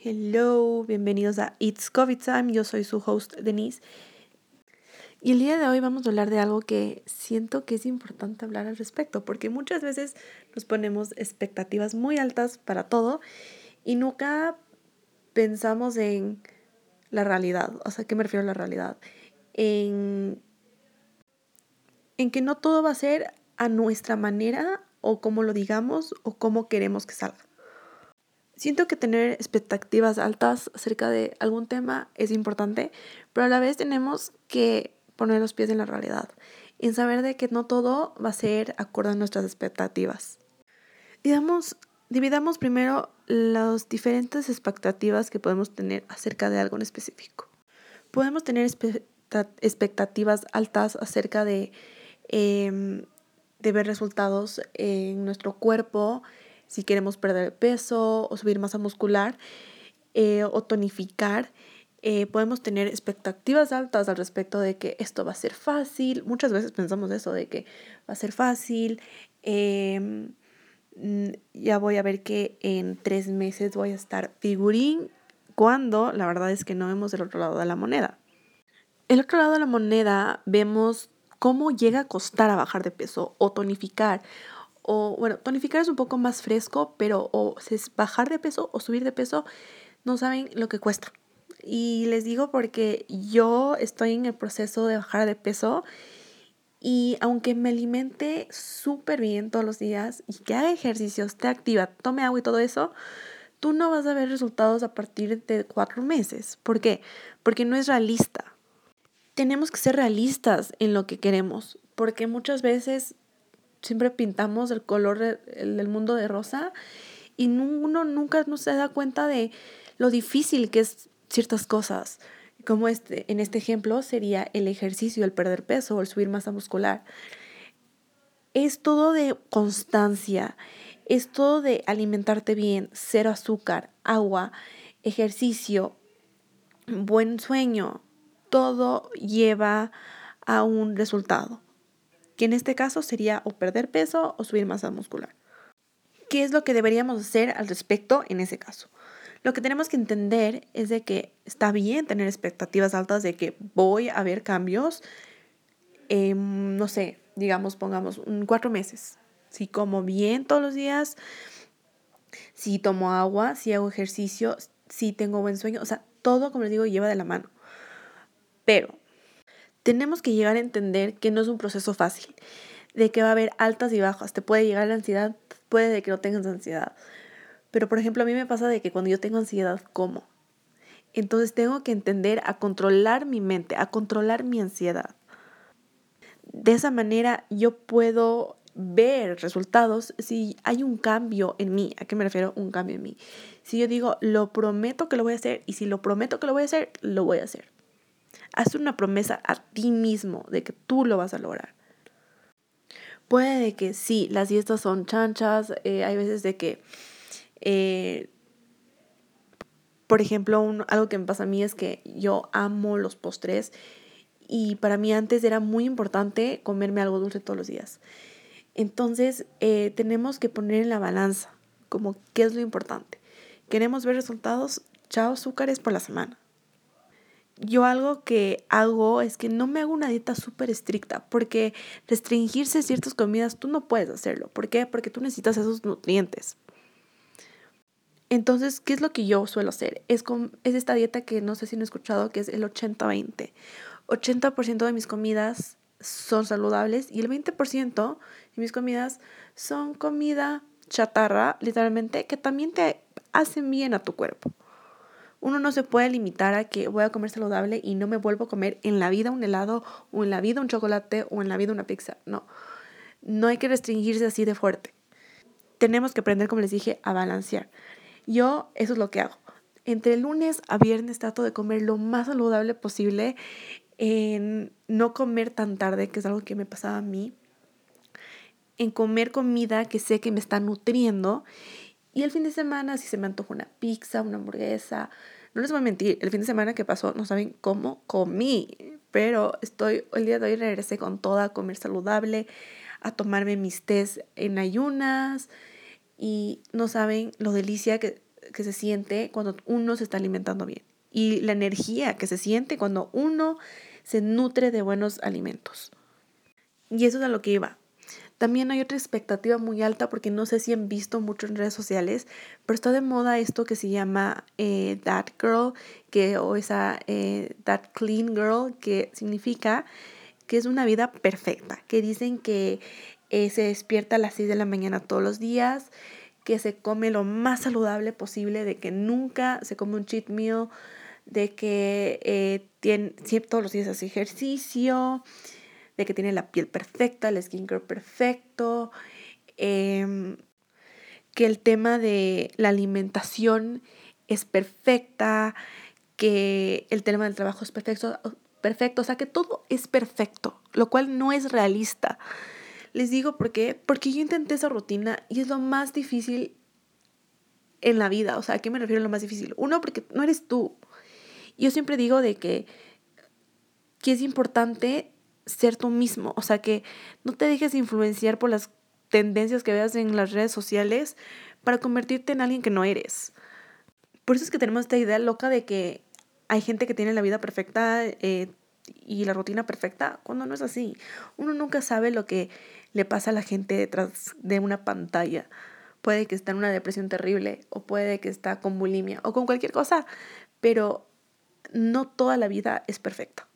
Hello, bienvenidos a It's COVID Time. Yo soy su host Denise. Y el día de hoy vamos a hablar de algo que siento que es importante hablar al respecto, porque muchas veces nos ponemos expectativas muy altas para todo y nunca pensamos en la realidad. O sea, ¿qué me refiero a la realidad? En, en que no todo va a ser a nuestra manera o como lo digamos o como queremos que salga. Siento que tener expectativas altas acerca de algún tema es importante, pero a la vez tenemos que poner los pies en la realidad, en saber de que no todo va a ser acorde a nuestras expectativas. Digamos, dividamos primero las diferentes expectativas que podemos tener acerca de algo en específico. Podemos tener expectativas altas acerca de, em, de ver resultados en nuestro cuerpo, si queremos perder peso o subir masa muscular eh, o tonificar. Eh, podemos tener expectativas altas al respecto de que esto va a ser fácil. Muchas veces pensamos eso, de que va a ser fácil. Em, mm, ya voy a ver que en tres meses voy a estar figurín, cuando la verdad es que no vemos el otro lado de la moneda. El otro lado de la moneda vemos cómo llega a costar a bajar de peso o tonificar o bueno, tonificar es un poco más fresco, pero o es bajar de peso o subir de peso, no saben lo que cuesta. Y les digo porque yo estoy en el proceso de bajar de peso y aunque me alimente súper bien todos los días y que haga ejercicios, te activa, tome agua y todo eso, tú no vas a ver resultados a partir de cuatro meses. ¿Por qué? Porque no es realista. Tenemos que ser realistas en lo que queremos, porque muchas veces siempre pintamos el color del mundo de rosa y uno nunca no se da cuenta de lo difícil que es ciertas cosas. Como este, en este ejemplo sería el ejercicio, el perder peso o el subir masa muscular. Es todo de constancia, es todo de alimentarte bien, cero azúcar, agua, ejercicio, buen sueño. Todo lleva a un resultado que en este caso sería o perder peso o subir masa muscular. ¿Qué es lo que deberíamos hacer al respecto en ese caso? Lo que tenemos que entender es de que está bien tener expectativas altas de que voy a ver cambios, no sé, digamos, pongamos cuatro meses. Si como bien todos los días, si tomo agua, si hago ejercicio, si tengo buen sueño, o sea, todo, como les digo, lleva de la mano. Pero tenemos que llegar a entender que no es un proceso fácil, de que va a haber altas y bajas, te puede llegar la ansiedad, puede de que no tengas ansiedad. Pero por ejemplo, a mí me pasa de que cuando yo tengo ansiedad, como. Entonces tengo que entender a controlar mi mente, a controlar mi ansiedad. De esa manera yo puedo ver resultados si hay un cambio en mí. ¿A qué me refiero? Un cambio en mí. Si yo digo, lo prometo que lo voy a hacer y si lo prometo que lo voy a hacer, lo voy a hacer. Haz una promesa a ti mismo de que tú lo vas a lograr. Puede que sí, las dietas son chanchas, eh, hay veces de que, eh, por ejemplo, algo que me pasa a mí es que yo amo los postres y para mí antes era muy importante comerme algo dulce todos los días. Entonces eh, tenemos que poner en la balanza como qué es lo importante. Queremos ver resultados, chao azúcares por la semana yo algo que hago es que no me hago una dieta súper estricta, porque restringirse ciertas comidas tú no puedes hacerlo. ¿Por qué? Porque tú necesitas esos nutrientes. Entonces, ¿qué es lo que yo suelo hacer? Es, con, es esta dieta que no sé si no he escuchado, que es el 80-20. 80%, de mis comidas son saludables y el 20% de mis comidas son comida chatarra, literalmente, que también te hacen bien a tu cuerpo. Uno no se puede limitar a que voy a comer saludable y no me vuelvo a comer en la vida un helado o en la vida un chocolate o en la vida una pizza. No, no hay que restringirse así de fuerte. Tenemos que aprender, como les dije, a balancear. Yo eso es lo que hago. Entre lunes a viernes trato de comer lo más saludable posible, en no comer tan tarde, que es algo que me pasaba a mí, en comer comida que sé que me está nutriendo y el fin de semana, si se me antoja una pizza, una hamburguesa, no les voy a mentir, el fin de semana que pasó, no saben cómo comí, pero estoy, el día de hoy regresé con toda a comer saludable, a tomarme mis tés en ayunas y no saben lo delicia que que se siente cuando uno se está alimentando bien y la energía que se siente cuando uno se nutre de buenos alimentos. Y eso es a lo que iba. También hay otra expectativa muy alta porque no sé si han visto mucho en redes sociales, pero está de moda esto que se llama eh, That Girl, que, o esa eh, That Clean Girl, que significa que es una vida perfecta, que dicen que eh, se despierta a las 6 de la mañana todos los días, que se come lo más saludable posible, de que nunca se come un cheat meal, de que tiene, todos los días hace ejercicio, de que tiene la piel perfecta, el skincare perfecto, em, que el tema de la alimentación es perfecta, que el tema del trabajo es perfecto, perfecto, o sea que todo es perfecto, lo cual no es realista. Les digo por qué, porque yo intenté esa rutina y es lo más difícil en la vida, o sea, ¿a qué me refiero a lo más difícil? Uno, porque no eres tú. Yo siempre digo de que, que es importante ser tú mismo, o sea, que no te dejes influenciar por las tendencias que veas en las redes sociales para convertirte en alguien que no eres. Por eso es que tenemos esta idea loca de que hay gente que tiene la vida perfecta eh, y la rutina perfecta, cuando no es así. Uno nunca sabe lo que le pasa a la gente detrás de una pantalla. Puede que esté en una depresión terrible o puede que está con bulimia o con cualquier cosa, pero no toda la vida es perfecta.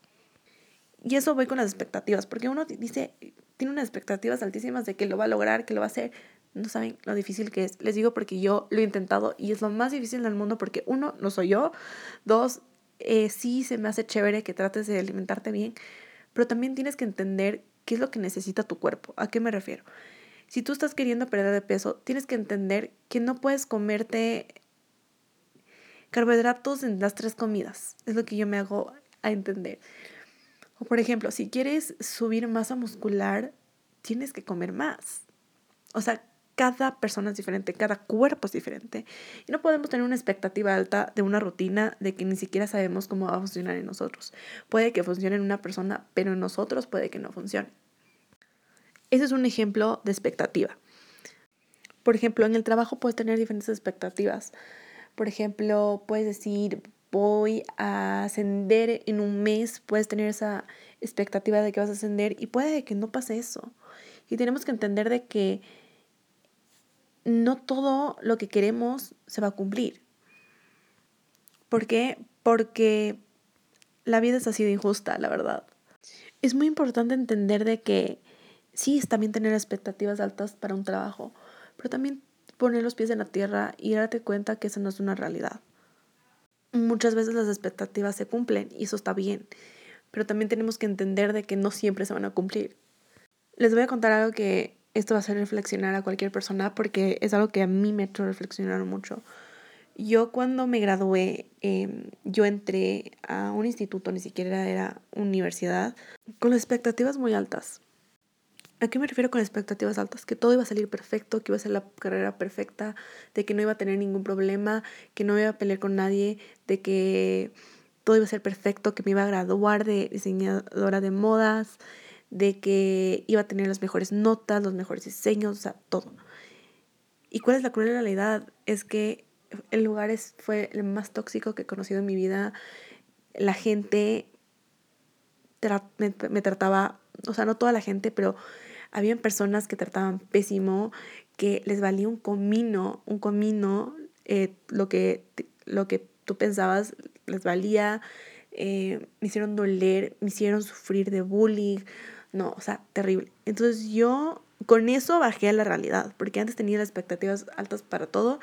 Y eso voy con las expectativas, porque uno dice, tiene unas expectativas altísimas de que lo va a lograr, que lo va a hacer. No saben lo difícil que es. Les digo porque yo lo he intentado y es lo más difícil del mundo porque uno, no soy yo. Dos, eh, sí se me hace chévere que trates de alimentarte bien, pero también tienes que entender qué es lo que necesita tu cuerpo. ¿A qué me refiero? Si tú estás queriendo perder de peso, tienes que entender que no puedes comerte carbohidratos en las tres comidas. Es lo que yo me hago a entender. Por ejemplo, si quieres subir masa muscular, tienes que comer más. O sea, cada persona es diferente, cada cuerpo es diferente. Y no podemos tener una expectativa alta de una rutina de que ni siquiera sabemos cómo va a funcionar en nosotros. Puede que funcione en una persona, pero en nosotros puede que no funcione. Ese es un ejemplo de expectativa. Por ejemplo, en el trabajo puedes tener diferentes expectativas. Por ejemplo, puedes decir, voy a ascender en un mes, puedes tener esa expectativa de que vas a ascender y puede que no pase eso. Y tenemos que entender de que no todo lo que queremos se va a cumplir. ¿Por qué? Porque la vida es así de injusta, la verdad. Es muy importante entender de que sí, es también tener expectativas altas para un trabajo, pero también poner los pies en la tierra y darte cuenta que eso no es una realidad. Muchas veces las expectativas se cumplen y eso está bien, pero también tenemos que entender de que no siempre se van a cumplir. Les voy a contar algo que esto va a hacer reflexionar a cualquier persona porque es algo que a mí me ha hecho reflexionar mucho. Yo cuando me gradué, em, yo entré a un instituto, ni siquiera era universidad, con expectativas muy altas. ¿A qué me refiero con expectativas altas? Que todo iba a salir perfecto, que iba a ser la carrera perfecta, de que no iba a tener ningún problema, que no iba a pelear con nadie, de que todo iba a ser perfecto, que me iba a graduar de diseñadora de modas, de que iba a tener las mejores notas, los mejores diseños, o sea, todo. ¿Y cuál es la cruel realidad? Es que el lugar es, fue el más tóxico que he conocido en mi vida. La gente me, me, trataba, o sea, no toda la gente, pero habían personas que trataban pésimo, que les valía un comino, un comino, eh, lo, que, lo que tú pensabas les valía, eh, me hicieron doler, me hicieron sufrir de bullying, no, o sea, terrible. Entonces yo con eso bajé a la realidad, porque antes tenía las expectativas altas para todo.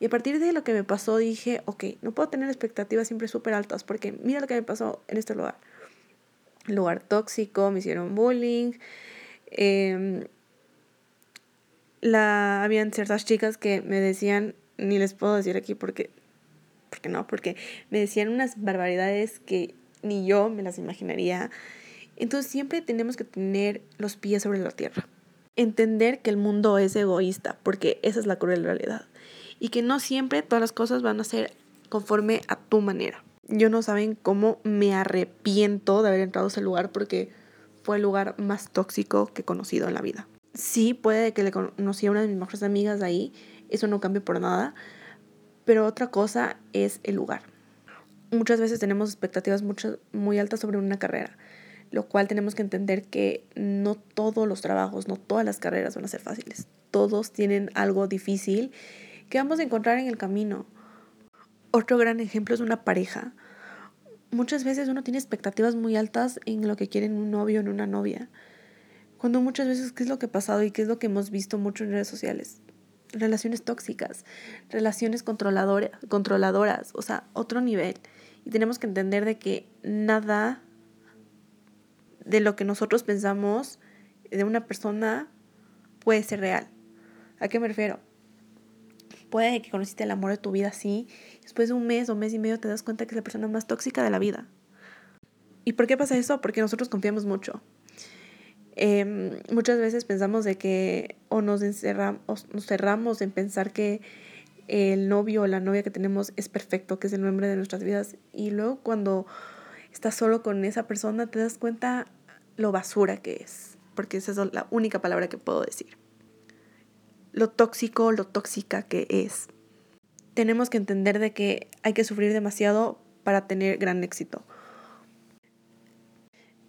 Y a partir de lo que me pasó dije, ok, no puedo tener expectativas siempre súper altas, porque mira lo que me pasó en este lugar. Lugar tóxico, me hicieron bullying. Eh, la, habían ciertas chicas que me decían, ni les puedo decir aquí porque, porque no, porque me decían unas barbaridades que ni yo me las imaginaría. Entonces siempre tenemos que tener los pies sobre la tierra. Entender que el mundo es egoísta, porque esa es la cruel realidad. Y que no siempre todas las cosas van a ser conforme a tu manera. Yo no saben cómo me arrepiento de haber entrado a ese lugar porque fue el lugar más tóxico que he conocido en la vida. Sí, puede que le conocí a una de mis mejores amigas ahí, eso no cambia por nada, Pero otra cosa es el lugar. Muchas veces tenemos expectativas muy altas sobre una carrera, lo cual tenemos que entender que no todos los trabajos, no todas las carreras van a ser fáciles. Todos tienen algo difícil que vamos a encontrar en el camino. Otro gran ejemplo es una pareja. Muchas veces uno tiene expectativas muy altas en lo que quiere en un novio o en una novia. Cuando muchas veces, ¿qué es lo que ha pasado y qué es lo que hemos visto mucho en redes sociales? Relaciones tóxicas, relaciones controladoras, controladoras, o sea, otro nivel. Y tenemos que entender de que nada de lo que nosotros pensamos de una persona puede ser real. ¿A qué me refiero? Puede que conociste el amor de tu vida así, después de un mes o mes y medio te das cuenta que es la persona más tóxica de la vida. ¿Y por qué pasa eso? Porque nosotros confiamos mucho. Em, muchas veces pensamos de que o nos, encerramos, nos cerramos en pensar que el novio o la novia que tenemos es perfecto, que es el nombre de nuestras vidas. Y luego cuando estás solo con esa persona te das cuenta lo basura que es, porque esa es la única palabra que puedo decir. Lo tóxico, lo tóxica que es. Tenemos que entender de que hay que sufrir demasiado para tener gran éxito.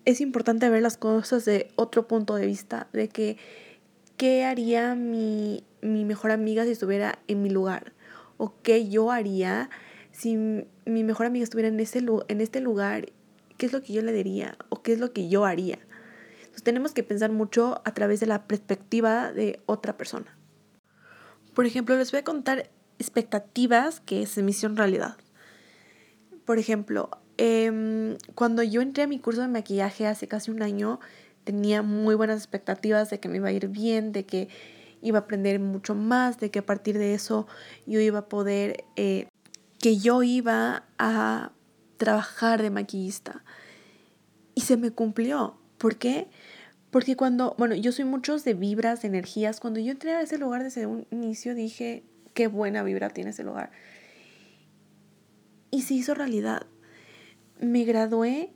Es importante ver las cosas de otro punto de vista, de que qué haría mi, mi mejor amiga si estuviera en mi lugar, o qué yo haría si mi mejor amiga estuviera en, en este lugar qué es lo que yo le diría o qué es lo que yo haría. Entonces tenemos que pensar mucho a través de la perspectiva de otra persona. Por ejemplo, les voy a contar expectativas que se me hicieron realidad. Por ejemplo, em, cuando yo entré a mi curso de maquillaje hace casi un año, tenía muy buenas expectativas de que me iba a ir bien, de que iba a aprender mucho más, de que a partir de eso yo iba a poder, eh, que yo iba a trabajar de maquillista. Y se me cumplió. ¿Por qué? Porque cuando, bueno, yo soy muchos de vibras, de energías. Cuando yo entré a ese lugar desde un inicio dije, qué buena vibra tiene ese lugar. Y se hizo realidad. Me gradué,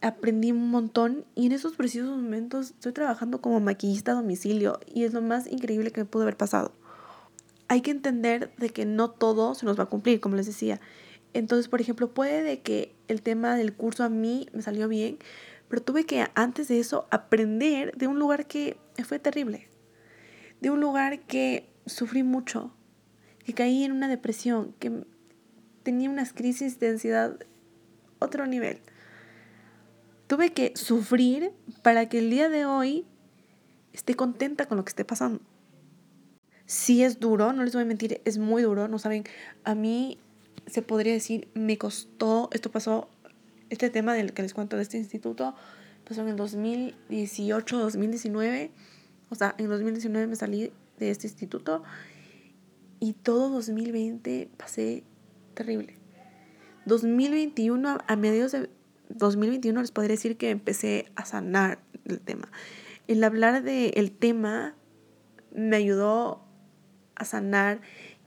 aprendí un montón y en esos precisos momentos estoy trabajando como maquillista a domicilio y es lo más increíble que me pudo haber pasado. Hay que entender de que no todo se nos va a cumplir, como les decía. Entonces, por ejemplo, puede de que el tema del curso a mí me salió bien, pero tuve que antes de eso aprender de un lugar que fue terrible, de un lugar que sufrí mucho, que caí en una depresión, que tenía unas crisis de ansiedad otro nivel. Tuve que sufrir para que el día de hoy esté contenta con lo que esté pasando. Sí es duro, no les voy a mentir, es muy duro, no saben, a mí se podría decir, me costó, esto pasó, este tema del que les cuento de este instituto, pasó en el 2018, 2019, o sea, en 2019 me salí de este instituto y todo 2020 pasé terrible. 2021, a mediados de 2021 les podría decir que empecé a sanar el tema. El hablar del tema me ayudó a sanar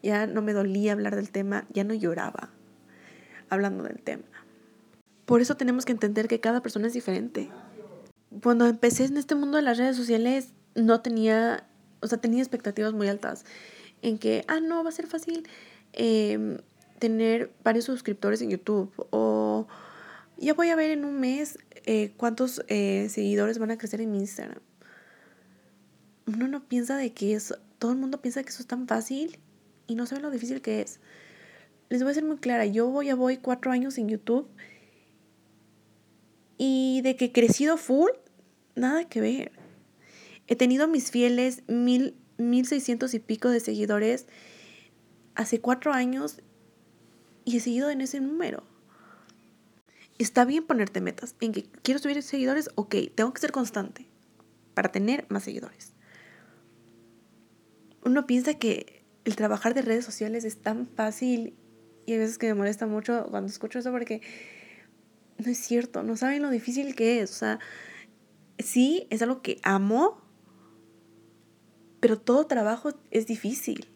ya no me dolía hablar del tema, ya no lloraba hablando del tema. Por eso tenemos que entender que cada persona es diferente. Cuando empecé en este mundo de las redes sociales, no tenía, o sea, tenía expectativas muy altas en que, ah, no, va a ser fácil em, tener varios suscriptores en YouTube o ya voy a ver en un mes eh, cuántos eh, seguidores van a crecer en mi Instagram. Uno no piensa de que eso, todo el mundo piensa que eso es tan fácil y no saben lo difícil que es. Les voy a ser muy clara, yo ya voy cuatro años en YouTube y de que crecido full, nada que ver. He tenido mis fieles mil, mil seiscientos y pico de seguidores hace cuatro años y he seguido en ese número. Está bien ponerte metas en que quiero subir seguidores, ok, tengo que ser constante para tener más seguidores. Uno piensa que el trabajar de redes sociales es tan fácil y hay veces que me molesta mucho cuando escucho eso porque no es cierto, no saben lo difícil que es. O sea, sí, es algo que amo, pero todo trabajo es difícil.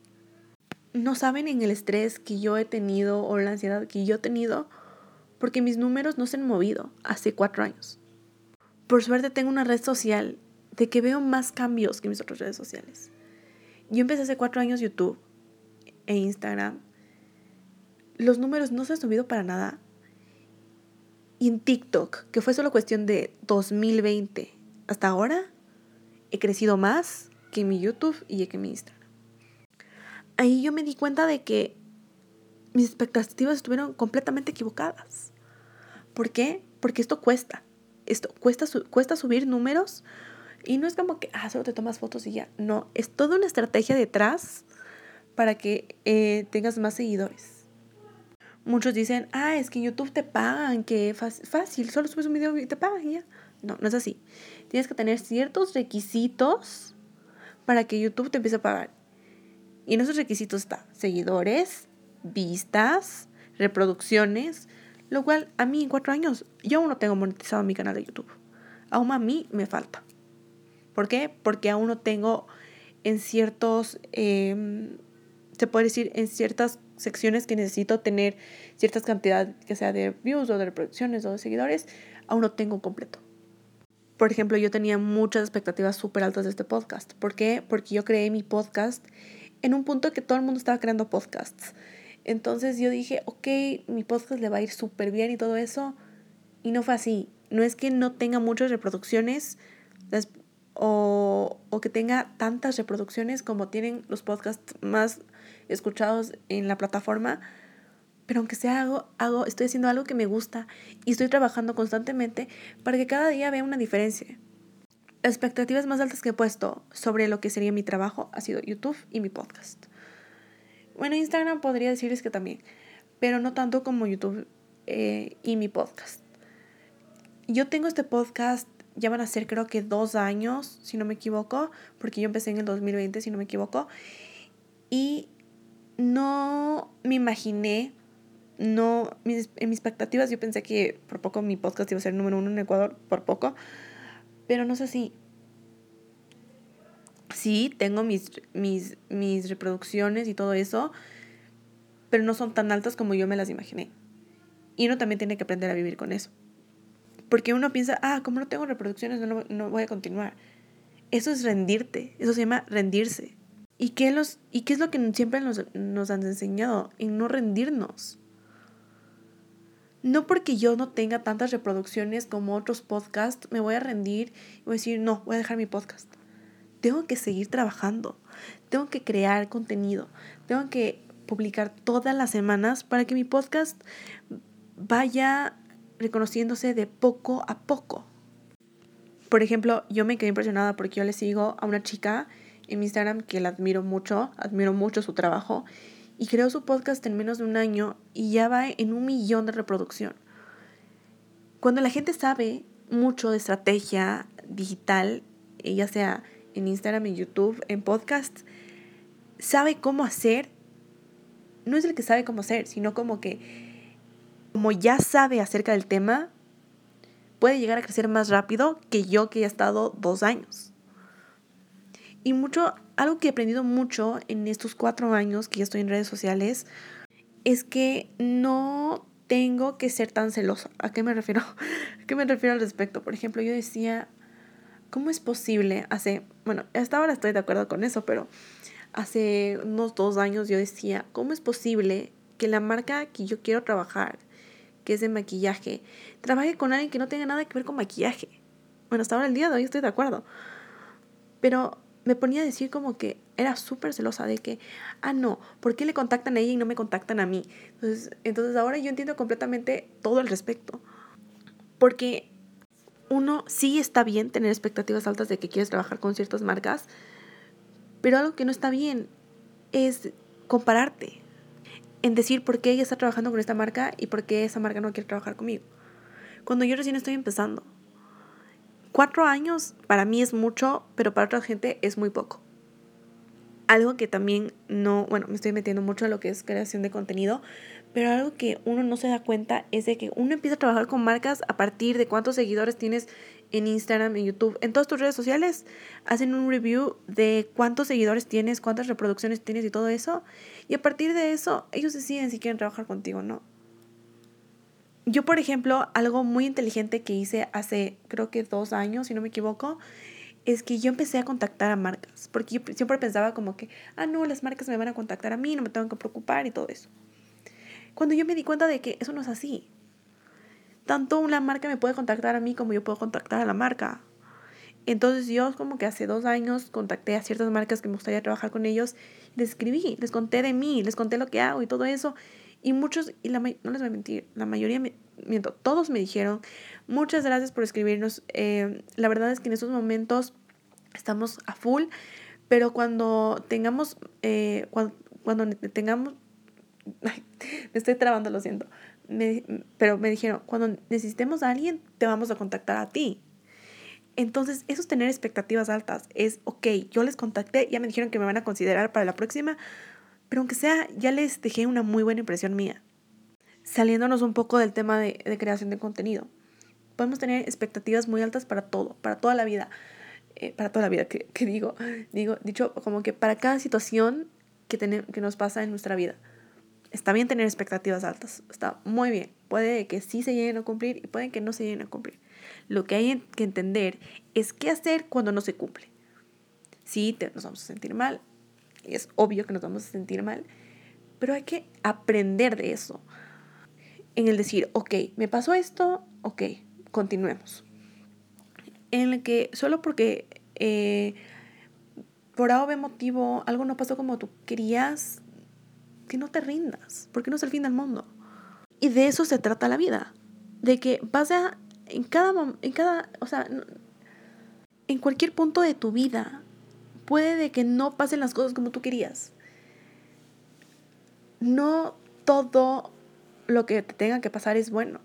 No saben en el estrés que yo he tenido o la ansiedad que yo he tenido porque mis números no se han movido hace cuatro años. Por suerte tengo una red social de que veo más cambios que mis otras redes sociales. Yo empecé hace cuatro años YouTube e Instagram los números no se han subido para nada. Y en TikTok, que fue solo cuestión de 2020 hasta ahora, he crecido más que en mi YouTube y que en mi Instagram. Ahí yo me di cuenta de que mis expectativas estuvieron completamente equivocadas. ¿Por qué? Porque esto cuesta. Esto cuesta, cuesta subir números y no es como que, ah, solo te tomas fotos y ya. No, es toda una estrategia detrás para que eh, tengas más seguidores. Muchos dicen, ah, es que YouTube te pagan, que fácil, solo subes un video y te pagan y ya. No, no es así. Tienes que tener ciertos requisitos para que YouTube te empiece a pagar. Y en esos requisitos está seguidores, vistas, reproducciones, lo cual a mí en cuatro años yo aún no tengo monetizado mi canal de YouTube. Aún a mí me falta. ¿Por qué? Porque aún no tengo en ciertos, em, se puede decir, en ciertas secciones que necesito tener ciertas cantidades, que sea de views o de reproducciones o de seguidores, aún no tengo completo. Por ejemplo, yo tenía muchas expectativas súper altas de este podcast. ¿Por qué? Porque yo creé mi podcast en un punto que todo el mundo estaba creando podcasts. Entonces yo dije, ok, mi podcast le va a ir súper bien y todo eso. Y no fue así. No es que no tenga muchas reproducciones o, o que tenga tantas reproducciones como tienen los podcasts más escuchados en la plataforma. Pero aunque sea algo, hago, estoy haciendo algo que me gusta y estoy trabajando constantemente para que cada día vea una diferencia. Las expectativas más altas que he puesto sobre lo que sería mi trabajo ha sido YouTube y mi podcast. Bueno, Instagram podría decirles que también, pero no tanto como YouTube eh, y mi podcast. Yo tengo este podcast, ya van a ser creo que dos años, si no me equivoco, porque yo empecé en el 2020, si no me equivoco, y no me imaginé, no, mis, en mis expectativas yo pensé que por poco mi podcast iba a ser número uno en Ecuador, por poco, pero no sé si sí, tengo mis, mis, mis reproducciones y todo eso, pero no son tan altas como yo me las imaginé. Y uno también tiene que aprender a vivir con eso. Porque uno piensa, ah, como no tengo reproducciones, no, no voy a continuar. Eso es rendirte, eso se llama rendirse. ¿Y qué, los, y qué es lo que siempre nos, nos han enseñado? En no rendirnos. No porque yo no tenga tantas reproducciones como otros podcasts, me voy a rendir y voy a decir, no, voy a dejar mi podcast tengo que seguir trabajando, tengo que crear contenido, tengo que publicar todas las semanas para que mi podcast vaya reconociéndose de poco a poco. Por ejemplo, yo me quedé impresionada porque yo le sigo a una chica en Instagram que la admiro mucho, admiro mucho su trabajo y creó su podcast en menos de un año y ya va en un millón de reproducción. Cuando la gente sabe mucho de estrategia digital, ya sea en Instagram, en YouTube, en podcast, sabe cómo hacer, no es el que sabe cómo hacer, sino como que, como ya sabe acerca del tema, puede llegar a crecer más rápido que yo que he estado dos años. Y mucho, algo que he aprendido mucho en estos cuatro años que ya estoy en redes sociales, es que no tengo que ser tan celosa. ¿A qué me refiero? ¿A qué me refiero al respecto? Por ejemplo, yo decía, ¿cómo es posible? Hace, bueno, hasta ahora estoy de acuerdo con eso, pero hace unos dos años yo decía, ¿cómo es posible que la marca que yo quiero trabajar, que es de maquillaje, trabaje con alguien que no tenga nada que ver con maquillaje? Bueno, hasta ahora el día de hoy estoy de acuerdo. Pero me ponía a decir como que era súper celosa de que, ah, no, ¿por qué le contactan a ella y no me contactan a mí? Entonces, entonces ahora yo entiendo completamente todo el respecto. Porque uno sí está bien tener expectativas altas de que quieres trabajar con ciertas marcas, pero algo que no está bien es compararte, en decir por qué ella está trabajando con esta marca y por qué esa marca no quiere trabajar conmigo. Cuando yo recién estoy empezando. Cuatro años para mí es mucho, pero para otra gente es muy poco. Algo que también no, bueno, me estoy metiendo mucho en lo que es creación de contenido, pero algo que uno no se da cuenta es de que uno empieza a trabajar con marcas a partir de cuántos seguidores tienes en Instagram, en YouTube, en todas tus redes sociales. Hacen un review de cuántos seguidores tienes, cuántas reproducciones tienes y todo eso. Y a partir de eso, ellos deciden si quieren trabajar contigo o no. Yo, por ejemplo, algo muy inteligente que hice hace creo que dos años, si no me equivoco, es que yo empecé a contactar a marcas. Porque yo siempre pensaba como que, ah, no, las marcas me van a contactar a mí, no me tengo que preocupar y todo eso. Cuando yo me di cuenta de que eso no es así. Tanto una marca me puede contactar a mí como yo puedo contactar a la marca. Entonces yo como que hace dos años contacté a ciertas marcas que me gustaría trabajar con ellos, les escribí, les conté de mí, les conté lo que hago y todo eso. Y muchos, y la, no les voy a mentir, la mayoría, me, miento, todos me dijeron, muchas gracias por escribirnos. Eh, la verdad es que en estos momentos estamos a full, pero cuando tengamos, eh, cuando, tengamos, me estoy trabando, lo siento, pero me dijeron, cuando necesitemos a alguien, te vamos a contactar a ti. Entonces, eso es tener expectativas altas. Es, ok, yo les contacté, ya me dijeron que me van a considerar para la próxima, pero aunque sea, ya les dejé una muy buena impresión mía. Saliéndonos un poco del tema de, creación de contenido. Podemos tener expectativas muy altas para todo, para toda la vida. Eh, para toda la vida, que, digo, digo, dicho como que para cada situación que, que nos pasa en nuestra vida. Está bien tener expectativas altas, está muy bien. Puede que sí se lleguen a cumplir y puede que no se lleguen a cumplir. Lo que hay que entender es qué hacer cuando no se cumple. Sí, te, nos vamos a sentir mal, es obvio que nos vamos a sentir mal, pero hay que aprender de eso. En el decir, ok, me pasó esto, ok, continuemos. En el que solo porque eh, por A motivo algo no pasó como tú querías, que no te rindas, porque no es el fin del mundo. Y de eso se trata la vida, de que vas a, en cada, en cada, o sea, en cualquier punto de tu vida, puede de que no pasen las cosas como tú querías. No todo lo que te tenga que pasar es bueno.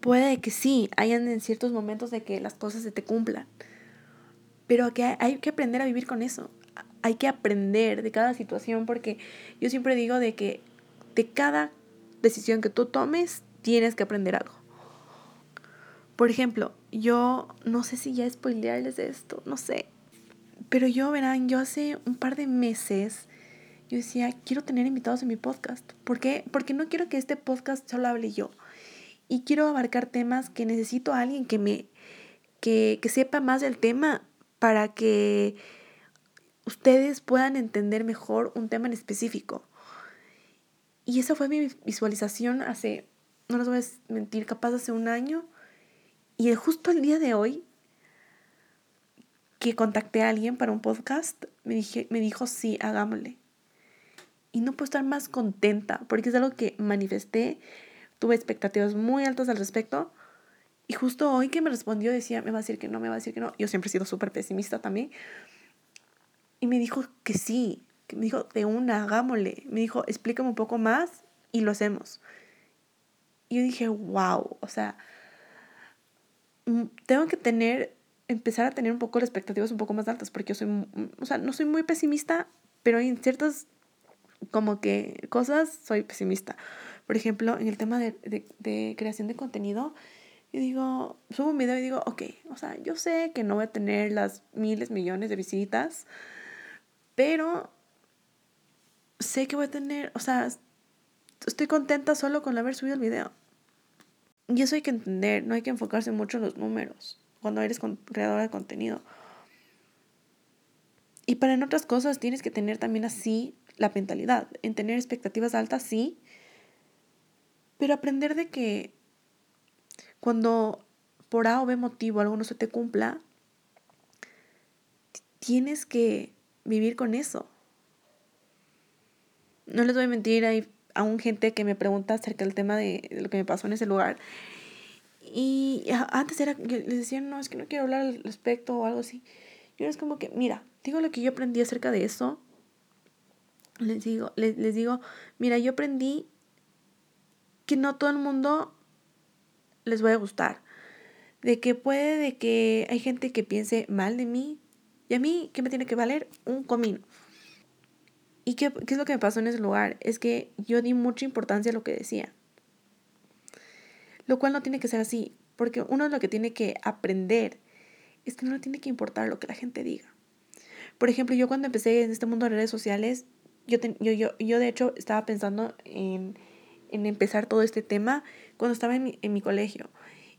Puede que sí, hayan en ciertos momentos de que las cosas se te cumplan. Pero que hay que aprender a vivir con eso. Hay que aprender de cada situación porque yo siempre digo de que de cada decisión que tú tomes tienes que aprender algo. Por ejemplo, yo no sé si ya spoilearles esto, no sé. Pero yo, verán, yo hace un par de meses, yo decía, quiero tener invitados en mi podcast. ¿Por qué? Porque no quiero que este podcast solo hable yo. Y quiero abarcar temas que necesito a alguien que me, que, que sepa más del tema para que ustedes puedan entender mejor un tema en específico. Y esa fue mi visualización hace, no les voy a mentir, capaz hace un año y justo el día de hoy, que contacté a alguien para un podcast, me, dije, me dijo, sí, hagámosle. Y no puedo estar más contenta, porque es algo que manifesté, tuve expectativas muy altas al respecto. Y justo hoy que me respondió decía, me va a decir que no, me va a decir que no. Yo siempre he sido súper pesimista también. Y me dijo que sí, que me dijo, de una, hagámosle. Me dijo, explícame un poco más y lo hacemos. Y yo dije, wow, o sea, tengo que tener, empezar a tener un poco las expectativas un poco más altas, porque yo soy, o sea, no soy muy pesimista, pero en ciertas como que cosas soy pesimista. Por ejemplo, en el tema de, de, de creación de contenido, yo digo, subo un video y digo, ok, o sea, yo sé que no voy a tener las miles, millones de visitas, pero sé que voy a tener, o sea, estoy contenta solo con haber subido el video. Y eso hay que entender, no hay que enfocarse mucho en los números cuando eres creadora de contenido. Y para en otras cosas tienes que tener también así la mentalidad, en tener expectativas altas, sí, pero aprender de que cuando por A o B motivo algo no se te cumpla, tienes que vivir con eso. No les voy a mentir, hay un gente que me pregunta acerca del tema de, lo que me pasó en ese lugar. Y antes era, les decían, no, es que no quiero hablar al respecto o algo así. Yo es como que, mira, digo lo que yo aprendí acerca de eso. Les digo, les, les digo, mira, yo aprendí que no todo el mundo les voy a gustar. De que puede, de que hay gente que piense mal de mí. Y a mí, ¿qué me tiene que valer? Un comino. ¿Y qué, qué, es lo que me pasó en ese lugar? Es que yo di mucha importancia a lo que decía. Lo cual no tiene que ser así, porque uno lo que tiene que aprender es que no le tiene que importar lo que la gente diga. Por ejemplo, yo cuando empecé en este mundo de redes sociales, yo, yo, yo, yo de hecho estaba pensando en, en empezar todo este tema cuando estaba en mi, en mi colegio.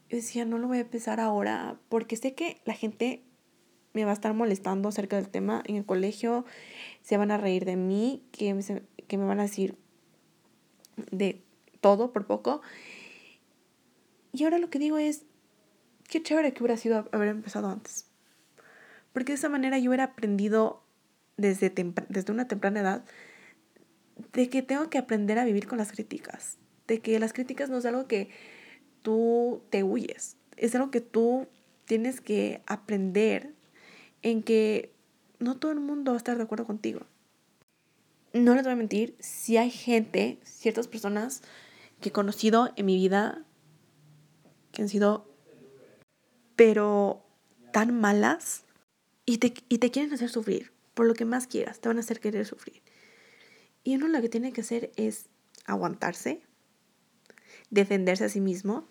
Yo decía, no lo voy a empezar ahora porque sé que la gente me va a estar molestando acerca del tema en el colegio, se van a reír de mí, que me, que me van a decir, de todo por poco. Y ahora lo que digo es, qué chévere que hubiera sido haber empezado antes. Porque de esa manera yo hubiera aprendido desde, desde una temprana edad de que tengo que aprender a vivir con las críticas. De que las críticas no es algo que tú te huyes. Es algo que tú tienes que aprender en que no todo el mundo va a estar de acuerdo contigo. No les voy a mentir, si hay gente, ciertas personas que he conocido en mi vida que han sido, pero tan malas y te, y te quieren hacer sufrir por lo que más quieras, te van a hacer querer sufrir. Y uno lo que tiene que hacer es aguantarse, defenderse a sí mismo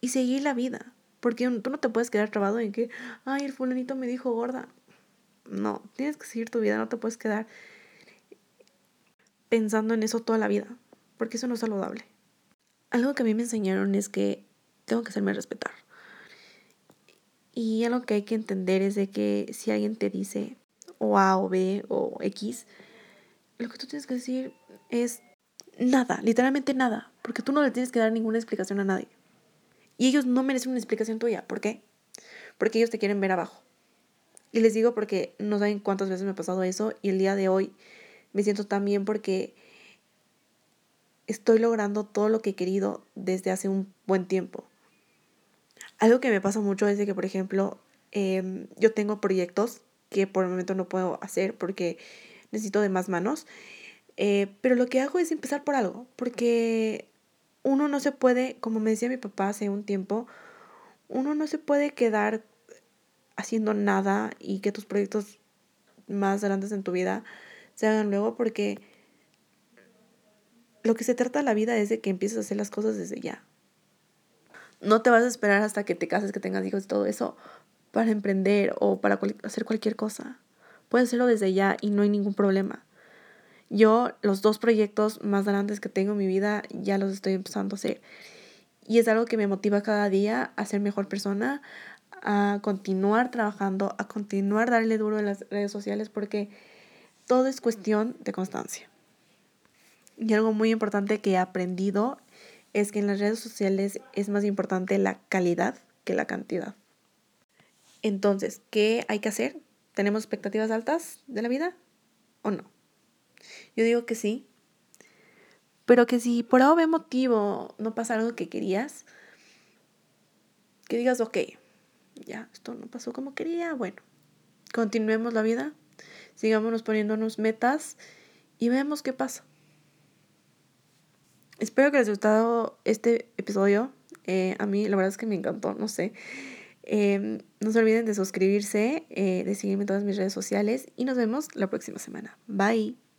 y seguir la vida. Porque tú no te puedes quedar trabado en que, ay, el fulanito me dijo gorda. No, tienes que seguir tu vida, no te puedes quedar pensando en eso toda la vida, porque eso no es saludable. Algo que a mí me enseñaron es que tengo que hacerme respetar. Y algo que hay que entender es de que si alguien te dice o A o B o X, lo que tú tienes que decir es nada, literalmente nada, porque tú no le tienes que dar ninguna explicación a nadie. Y ellos no merecen una explicación tuya. ¿Por qué? Porque ellos te quieren ver abajo. Y les digo porque no saben cuántas veces me ha pasado eso y el día de hoy me siento tan bien porque estoy logrando todo lo que he querido desde hace un buen tiempo. Algo que me pasa mucho es de que, por ejemplo, em, yo tengo proyectos que por el momento no puedo hacer porque necesito de más manos. Eh, pero lo que hago es empezar por algo, porque uno no se puede, como me decía mi papá hace un tiempo, uno no se puede quedar haciendo nada y que tus proyectos más grandes en tu vida se hagan luego porque lo que se trata la vida es de que empieces a hacer las cosas desde ya. No te vas a esperar hasta que te cases, que tengas hijos y todo eso para emprender o para hacer cualquier cosa. Puedes hacerlo desde ya y no hay ningún problema. Yo los dos proyectos más grandes que tengo en mi vida ya los estoy empezando a hacer. Y es algo que me motiva cada día a ser mejor persona, a continuar trabajando, a continuar darle duro en las redes sociales porque todo es cuestión de constancia. Y algo muy importante que he aprendido es que en las redes sociales es más importante la calidad que la cantidad. Entonces, ¿qué hay que hacer? ¿Tenemos expectativas altas de la vida o no? Yo digo que sí. Pero que si por algún motivo no pasa algo que querías, que digas, ok, ya, esto no pasó como quería, bueno, continuemos la vida, sigámonos poniéndonos metas y vemos qué pasa. Espero que les haya gustado este episodio. Eh, a mí la verdad es que me encantó, no sé. Em, no se olviden de suscribirse, eh, de seguirme en todas mis redes sociales y nos vemos la próxima semana. Bye.